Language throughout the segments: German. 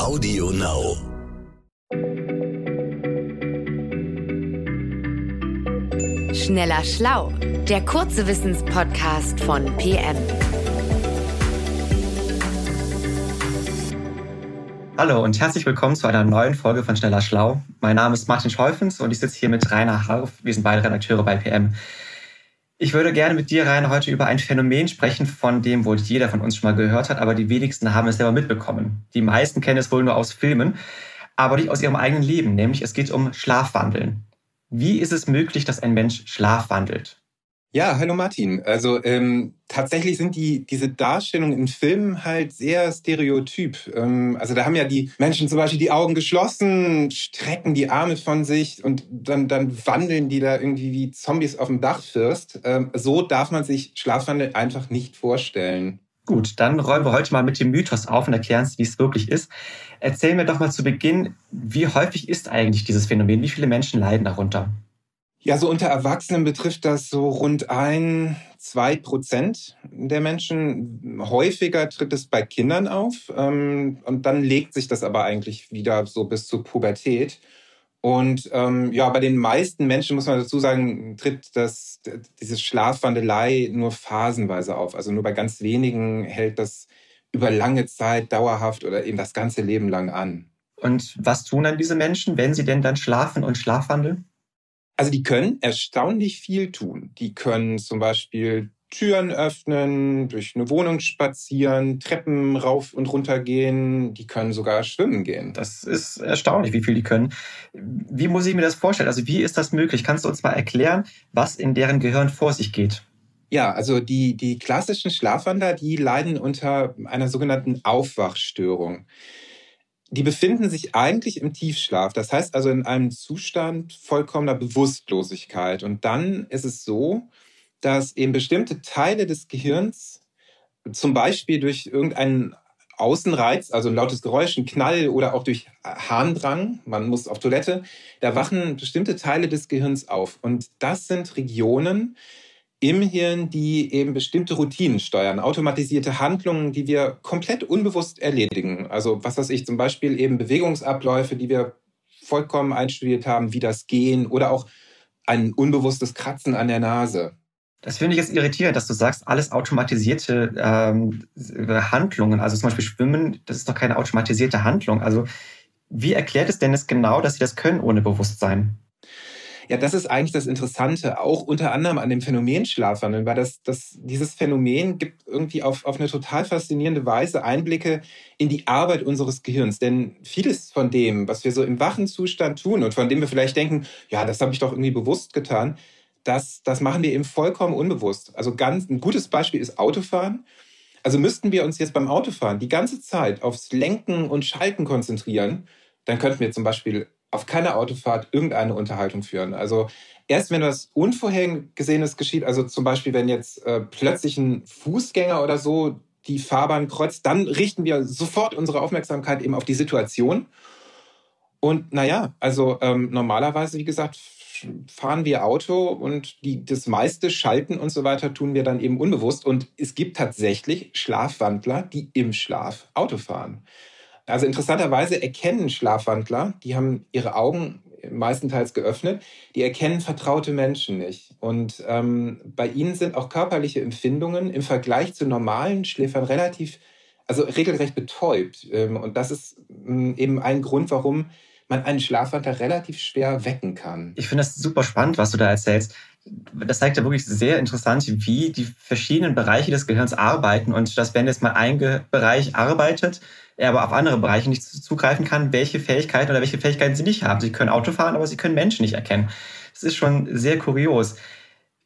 Audio Now. Schneller Schlau, der kurze Wissenspodcast von PM. Hallo und herzlich willkommen zu einer neuen Folge von Schneller Schlau. Mein Name ist Martin Schäufens und ich sitze hier mit Rainer Harf. Wir sind beide Redakteure bei PM. Ich würde gerne mit dir, Rainer, heute über ein Phänomen sprechen, von dem wohl jeder von uns schon mal gehört hat, aber die wenigsten haben es selber mitbekommen. Die meisten kennen es wohl nur aus Filmen, aber nicht aus ihrem eigenen Leben, nämlich es geht um Schlafwandeln. Wie ist es möglich, dass ein Mensch schlafwandelt? Ja, hallo Martin. Also ähm, tatsächlich sind die diese Darstellungen in Filmen halt sehr stereotyp. Ähm, also da haben ja die Menschen zum Beispiel die Augen geschlossen, strecken die Arme von sich und dann dann wandeln die da irgendwie wie Zombies auf dem Dachfirst. Ähm, so darf man sich Schlafwandel einfach nicht vorstellen. Gut, dann räumen wir heute mal mit dem Mythos auf und erklären es, wie es wirklich ist. Erzähl mir doch mal zu Beginn, wie häufig ist eigentlich dieses Phänomen? Wie viele Menschen leiden darunter? Ja, so unter Erwachsenen betrifft das so rund ein, zwei Prozent der Menschen. Häufiger tritt es bei Kindern auf ähm, und dann legt sich das aber eigentlich wieder so bis zur Pubertät. Und ähm, ja, bei den meisten Menschen muss man dazu sagen, tritt das, diese Schlafwandelei nur phasenweise auf. Also nur bei ganz wenigen hält das über lange Zeit dauerhaft oder eben das ganze Leben lang an. Und was tun dann diese Menschen, wenn sie denn dann schlafen und schlafwandeln? Also die können erstaunlich viel tun. Die können zum Beispiel Türen öffnen, durch eine Wohnung spazieren, Treppen rauf und runter gehen. Die können sogar schwimmen gehen. Das ist erstaunlich, wie viel die können. Wie muss ich mir das vorstellen? Also wie ist das möglich? Kannst du uns mal erklären, was in deren Gehirn vor sich geht? Ja, also die, die klassischen Schlafwandler, die leiden unter einer sogenannten Aufwachstörung. Die befinden sich eigentlich im Tiefschlaf, das heißt also in einem Zustand vollkommener Bewusstlosigkeit. Und dann ist es so, dass eben bestimmte Teile des Gehirns zum Beispiel durch irgendeinen Außenreiz, also ein lautes Geräusch, ein Knall oder auch durch Harndrang, man muss auf Toilette, da wachen bestimmte Teile des Gehirns auf. Und das sind Regionen im Hirn, die eben bestimmte Routinen steuern, automatisierte Handlungen, die wir komplett unbewusst erledigen. Also was weiß ich, zum Beispiel eben Bewegungsabläufe, die wir vollkommen einstudiert haben, wie das Gehen oder auch ein unbewusstes Kratzen an der Nase. Das finde ich jetzt irritierend, dass du sagst, alles automatisierte ähm, Handlungen, also zum Beispiel Schwimmen, das ist doch keine automatisierte Handlung. Also wie erklärt es denn es genau, dass sie das können ohne Bewusstsein? Ja, das ist eigentlich das Interessante, auch unter anderem an dem Phänomen Schlafwandeln, weil das, das, dieses Phänomen gibt irgendwie auf, auf eine total faszinierende Weise Einblicke in die Arbeit unseres Gehirns. Denn vieles von dem, was wir so im wachen Zustand tun und von dem wir vielleicht denken, ja, das habe ich doch irgendwie bewusst getan, das, das machen wir eben vollkommen unbewusst. Also ganz ein gutes Beispiel ist Autofahren. Also müssten wir uns jetzt beim Autofahren die ganze Zeit aufs Lenken und Schalten konzentrieren, dann könnten wir zum Beispiel auf keiner Autofahrt irgendeine Unterhaltung führen. Also erst wenn was Unvorhergesehenes geschieht, also zum Beispiel wenn jetzt äh, plötzlich ein Fußgänger oder so die Fahrbahn kreuzt, dann richten wir sofort unsere Aufmerksamkeit eben auf die Situation. Und naja, also ähm, normalerweise, wie gesagt, fahren wir Auto und die, das meiste Schalten und so weiter tun wir dann eben unbewusst. Und es gibt tatsächlich Schlafwandler, die im Schlaf Auto fahren. Also interessanterweise erkennen Schlafwandler, die haben ihre Augen meistenteils geöffnet, die erkennen vertraute Menschen nicht. Und ähm, bei ihnen sind auch körperliche Empfindungen im Vergleich zu normalen Schläfern relativ, also regelrecht betäubt. Ähm, und das ist ähm, eben ein Grund, warum man einen Schlafwandler relativ schwer wecken kann. Ich finde das super spannend, was du da erzählst. Das zeigt ja wirklich sehr interessant, wie die verschiedenen Bereiche des Gehirns arbeiten und dass wenn jetzt mal ein Bereich arbeitet, er aber auf andere Bereiche nicht zugreifen kann, welche Fähigkeiten oder welche Fähigkeiten sie nicht haben. Sie können Auto fahren, aber sie können Menschen nicht erkennen. Das ist schon sehr kurios.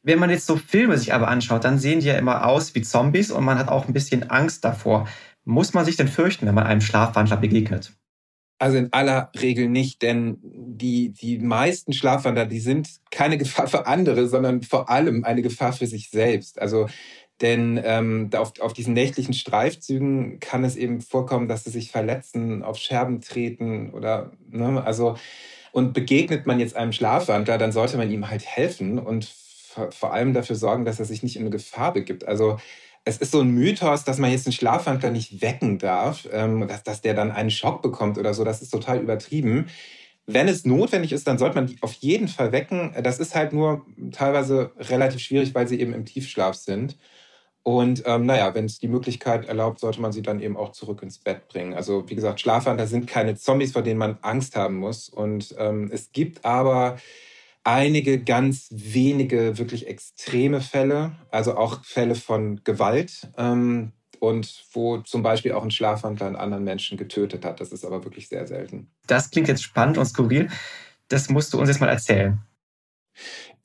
Wenn man jetzt so Filme sich aber anschaut, dann sehen die ja immer aus wie Zombies und man hat auch ein bisschen Angst davor. Muss man sich denn fürchten, wenn man einem Schlafwandler begegnet? Also in aller Regel nicht, denn die, die meisten Schlafwandler, die sind keine Gefahr für andere, sondern vor allem eine Gefahr für sich selbst. Also denn ähm, auf, auf diesen nächtlichen Streifzügen kann es eben vorkommen, dass sie sich verletzen, auf Scherben treten oder ne, also und begegnet man jetzt einem Schlafwandler, dann sollte man ihm halt helfen und vor allem dafür sorgen, dass er sich nicht in eine Gefahr begibt. Also es ist so ein Mythos, dass man jetzt einen Schlafwandler nicht wecken darf, ähm, dass, dass der dann einen Schock bekommt oder so. Das ist total übertrieben. Wenn es notwendig ist, dann sollte man die auf jeden Fall wecken. Das ist halt nur teilweise relativ schwierig, weil sie eben im Tiefschlaf sind. Und ähm, naja, wenn es die Möglichkeit erlaubt, sollte man sie dann eben auch zurück ins Bett bringen. Also wie gesagt, Schlafwandler sind keine Zombies, vor denen man Angst haben muss. Und ähm, es gibt aber einige ganz wenige wirklich extreme Fälle, also auch Fälle von Gewalt. Ähm, und wo zum Beispiel auch ein Schlafwandler einen anderen Menschen getötet hat. Das ist aber wirklich sehr selten. Das klingt jetzt spannend und skurril. Das musst du uns jetzt mal erzählen.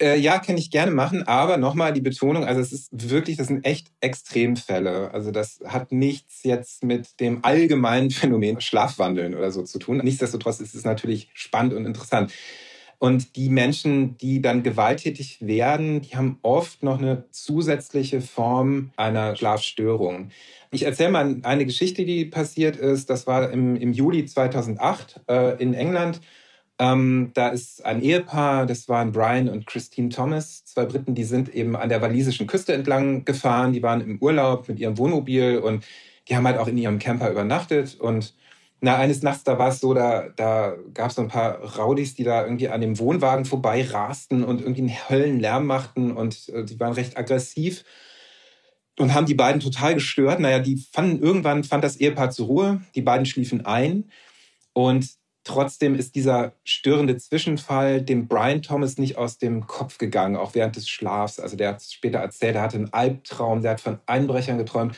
Äh, ja, kann ich gerne machen, aber nochmal die Betonung, also es ist wirklich, das sind echt Extremfälle. Also das hat nichts jetzt mit dem allgemeinen Phänomen Schlafwandeln oder so zu tun. Nichtsdestotrotz ist es natürlich spannend und interessant. Und die Menschen, die dann gewalttätig werden, die haben oft noch eine zusätzliche Form einer Schlafstörung. Ich erzähle mal eine Geschichte, die passiert ist. Das war im, im Juli 2008 äh, in England. Ähm, da ist ein Ehepaar, das waren Brian und Christine Thomas, zwei Briten, die sind eben an der walisischen Küste entlang gefahren. Die waren im Urlaub mit ihrem Wohnmobil und die haben halt auch in ihrem Camper übernachtet. Und na, eines Nachts, da war es so, da, da gab es so ein paar Raudis, die da irgendwie an dem Wohnwagen vorbei rasten und irgendwie einen Höllenlärm machten und äh, die waren recht aggressiv und haben die beiden total gestört. Naja, die fanden, irgendwann fand das Ehepaar zur Ruhe, die beiden schliefen ein und Trotzdem ist dieser störende Zwischenfall dem Brian Thomas nicht aus dem Kopf gegangen, auch während des Schlafs. Also der hat später erzählt, er hatte einen Albtraum, der hat von Einbrechern geträumt,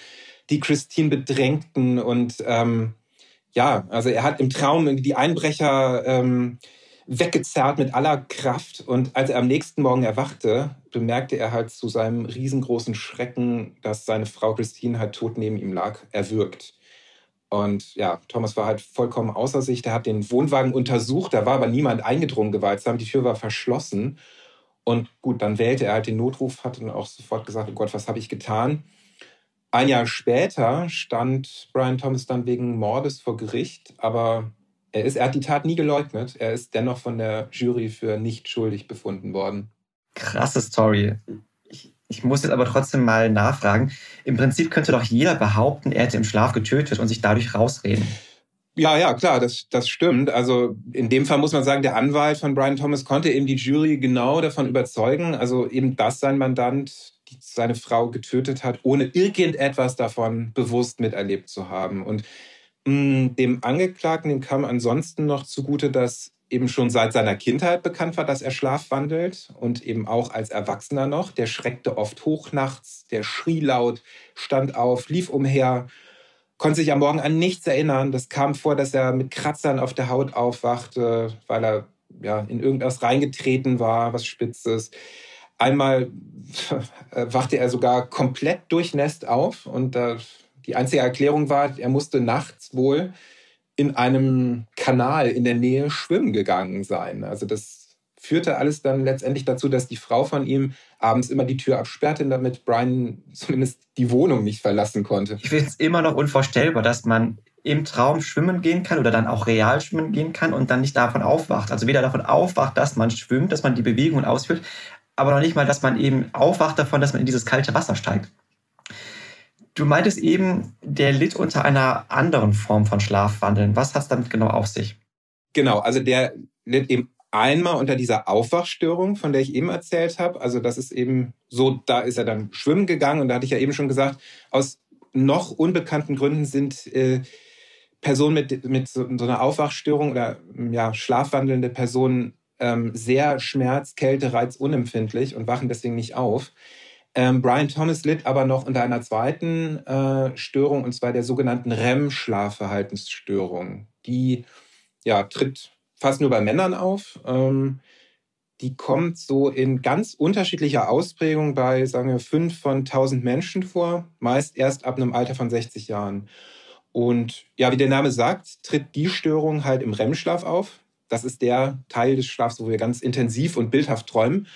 die Christine bedrängten und ähm, ja, also er hat im Traum die Einbrecher ähm, weggezerrt mit aller Kraft und als er am nächsten Morgen erwachte, bemerkte er halt zu seinem riesengroßen Schrecken, dass seine Frau Christine halt tot neben ihm lag, erwürgt. Und ja, Thomas war halt vollkommen außer sich. Der hat den Wohnwagen untersucht, da war aber niemand eingedrungen gewaltsam. Die Tür war verschlossen. Und gut, dann wählte er halt den Notruf, hat dann auch sofort gesagt, oh Gott, was habe ich getan? Ein Jahr später stand Brian Thomas dann wegen Mordes vor Gericht, aber er, ist, er hat die Tat nie geleugnet. Er ist dennoch von der Jury für nicht schuldig befunden worden. Krasse Story. Ich muss jetzt aber trotzdem mal nachfragen. Im Prinzip könnte doch jeder behaupten, er hätte im Schlaf getötet und sich dadurch rausreden. Ja, ja, klar, das, das stimmt. Also in dem Fall muss man sagen, der Anwalt von Brian Thomas konnte eben die Jury genau davon überzeugen, also eben, dass sein Mandant seine Frau getötet hat, ohne irgendetwas davon bewusst miterlebt zu haben. Und mh, mm, dem Angeklagten, dem kam ansonsten noch zugute, dass eben schon seit seiner Kindheit bekannt war, dass er schlafwandelt und eben auch als Erwachsener noch. Der schreckte oft hoch nachts, der schrie laut, stand auf, lief umher, konnte sich am Morgen an nichts erinnern. Das kam vor, dass er mit Kratzern auf der Haut aufwachte, weil er ja, in irgendwas reingetreten war, was Spitzes. Einmal wachte er sogar komplett durchnässt auf und äh, die einzige Erklärung war, er musste nachts wohl in einem Kanal in der Nähe schwimmen gegangen sein. Also das führte alles dann letztendlich dazu, dass die Frau von ihm abends immer die Tür absperrte, damit Brian zumindest die Wohnung nicht verlassen konnte. Ich finde es immer noch unvorstellbar, dass man im Traum schwimmen gehen kann oder dann auch real schwimmen gehen kann und dann nicht davon aufwacht. Also weder davon aufwacht, dass man schwimmt, dass man die Bewegungen ausführt, aber noch nicht mal, dass man eben aufwacht davon, dass man in dieses kalte Wasser steigt. Du meintest eben, der litt unter einer anderen Form von Schlafwandeln. Was hat es damit genau auf sich? Genau, also der litt eben einmal unter dieser Aufwachstörung, von der ich eben erzählt habe. Also das ist eben so, da ist er dann schwimmen gegangen und da hatte ich ja eben schon gesagt, aus noch unbekannten Gründen sind äh, Personen mit, mit so, so, einer Aufwachstörung oder ja, schlafwandelnde Personen ähm, sehr schmerz-, kälte-, reiz unempfindlich und wachen deswegen nicht auf. Ähm, Brian Thomas litt aber noch unter einer zweiten äh, Störung, und zwar der sogenannten REM-Schlafverhaltensstörung. Die ja, tritt fast nur bei Männern auf. Ähm, die kommt so in ganz unterschiedlicher Ausprägung bei, sagen wir, fünf von 1000 Menschen vor, meist erst ab einem Alter von 60 Jahren. Und ja, wie der Name sagt, tritt die Störung halt im REM-Schlaf auf. Das ist der Teil des Schlafs, wo wir ganz intensiv und bildhaft träumen.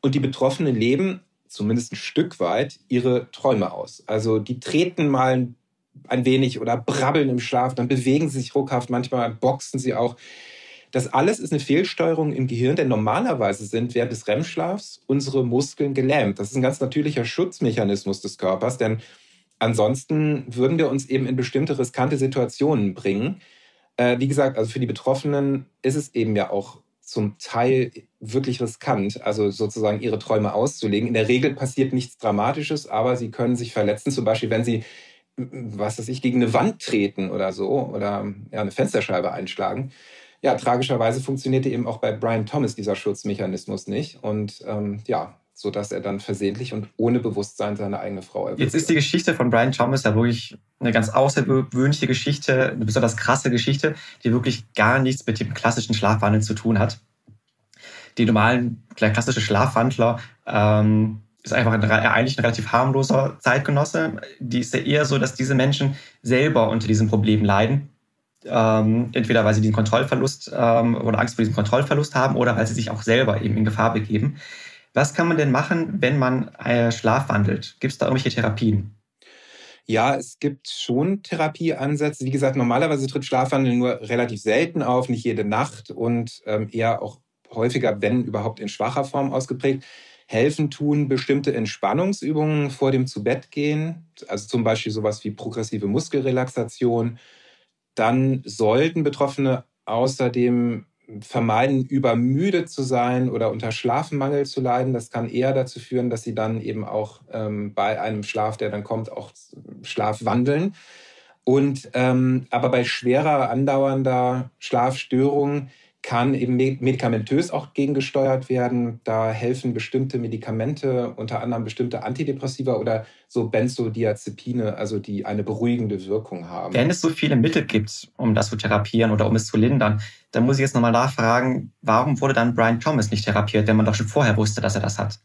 Und die Betroffenen leben zumindest ein Stück weit ihre Träume aus. Also die treten mal ein wenig oder brabbeln im Schlaf, dann bewegen sie sich ruckhaft, manchmal boxen sie auch. Das alles ist eine Fehlsteuerung im Gehirn, denn normalerweise sind während des REM-Schlafs unsere Muskeln gelähmt. Das ist ein ganz natürlicher Schutzmechanismus des Körpers, denn ansonsten würden wir uns eben in bestimmte riskante Situationen bringen. Äh, wie gesagt, also für die Betroffenen ist es eben ja auch zum Teil wirklich riskant, also sozusagen ihre Träume auszulegen. In der Regel passiert nichts Dramatisches, aber sie können sich verletzen, zum Beispiel wenn sie, was weiß ich, gegen eine Wand treten oder so oder ja, eine Fensterscheibe einschlagen. Ja, tragischerweise funktionierte eben auch bei Brian Thomas dieser Schutzmechanismus nicht. Und ähm, ja, so dass er dann versehentlich und ohne Bewusstsein seine eigene Frau erwürgt. Jetzt ist die Geschichte von Brian Thomas ja wirklich eine ganz außergewöhnliche Geschichte, eine besonders krasse Geschichte, die wirklich gar nichts mit dem klassischen Schlafwandeln zu tun hat. Die normalen, der klassische Schlafwandler ähm, ist einfach ein, eigentlich ein relativ harmloser Zeitgenosse. Die ist ja eher so, dass diese Menschen selber unter diesem Problem leiden. Ähm, entweder weil sie den Kontrollverlust ähm, oder Angst vor diesem Kontrollverlust haben oder weil sie sich auch selber eben in Gefahr begeben. Was kann man denn machen, wenn man äh, schlafwandelt? Gibt es da irgendwelche Therapien? Ja, es gibt schon Therapieansätze. Wie gesagt, normalerweise tritt Schlafwandel nur relativ selten auf, nicht jede Nacht und ähm, eher auch häufiger, wenn überhaupt in schwacher Form ausgeprägt. Helfen tun bestimmte Entspannungsübungen vor dem Zubettgehen, also zum Beispiel sowas wie progressive Muskelrelaxation. Dann sollten Betroffene außerdem vermeiden, übermüde zu sein oder unter Schlafmangel zu leiden. Das kann eher dazu führen, dass sie dann eben auch ähm, bei einem Schlaf, der dann kommt, auch Schlaf wandeln. Und ähm, aber bei schwerer andauernder Schlafstörung kann eben medikamentös auch gegengesteuert werden. Da helfen bestimmte Medikamente, unter anderem bestimmte Antidepressiva oder so Benzodiazepine, also die eine beruhigende Wirkung haben. Wenn es so viele Mittel gibt, um das zu therapieren oder um es zu lindern, dann muss ich jetzt nochmal nachfragen, warum wurde dann Brian Thomas nicht therapiert, wenn man doch schon vorher wusste, dass er das hat?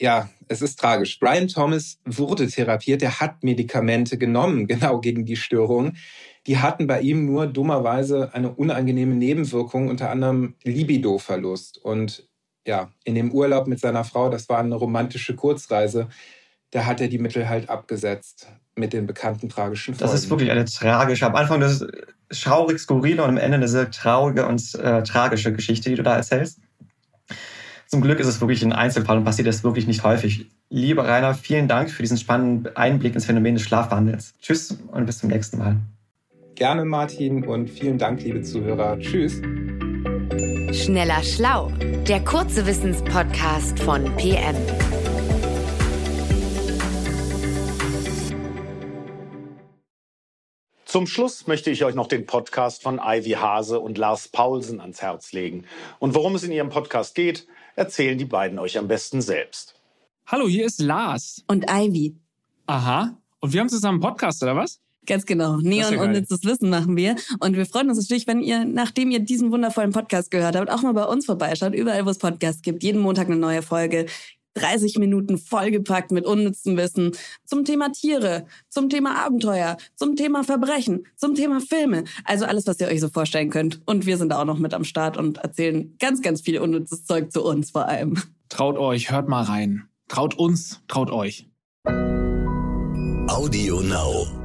Ja, es ist tragisch. Brian Thomas wurde therapiert, er hat Medikamente genommen, genau gegen die Störung die hatten bei ihm nur dummerweise eine unangenehme Nebenwirkung, unter anderem Libidoverlust. Und ja, in dem Urlaub mit seiner Frau, das war eine romantische Kurzreise, da hat er die Mittel halt abgesetzt mit den bekannten tragischen Folgen. Das ist wirklich eine tragische, am Anfang das schaurig skurrile und am Ende eine sehr traurige und äh, tragische Geschichte, die du da erzählst. Zum Glück ist es wirklich ein Einzelfall und passiert das wirklich nicht häufig. Lieber Rainer, vielen Dank für diesen spannenden Einblick ins Phänomen des Schlafwandels. Tschüss und bis zum nächsten Mal. Gerne, Martin, und vielen Dank, liebe Zuhörer. Tschüss. Schneller Schlau, der kurze Wissenspodcast von PM. Zum Schluss möchte ich euch noch den Podcast von Ivy Hase und Lars Paulsen ans Herz legen. Und worum es in ihrem Podcast geht, erzählen die beiden euch am besten selbst. Hallo, hier ist Lars. Und Ivy. Aha. Und wir haben zusammen einen Podcast, oder was? Ganz genau. Neon ja unnützes Wissen machen wir. Und wir freuen uns natürlich, wenn ihr, nachdem ihr diesen wundervollen Podcast gehört habt, auch mal bei uns vorbeischaut. Überall, wo es Podcasts gibt. Jeden Montag eine neue Folge. 30 Minuten vollgepackt mit unnützem Wissen zum Thema Tiere, zum Thema Abenteuer, zum Thema Verbrechen, zum Thema Filme. Also alles, was ihr euch so vorstellen könnt. Und wir sind da auch noch mit am Start und erzählen ganz, ganz viel unnützes Zeug zu uns vor allem. Traut euch, hört mal rein. Traut uns, traut euch. Audio Now.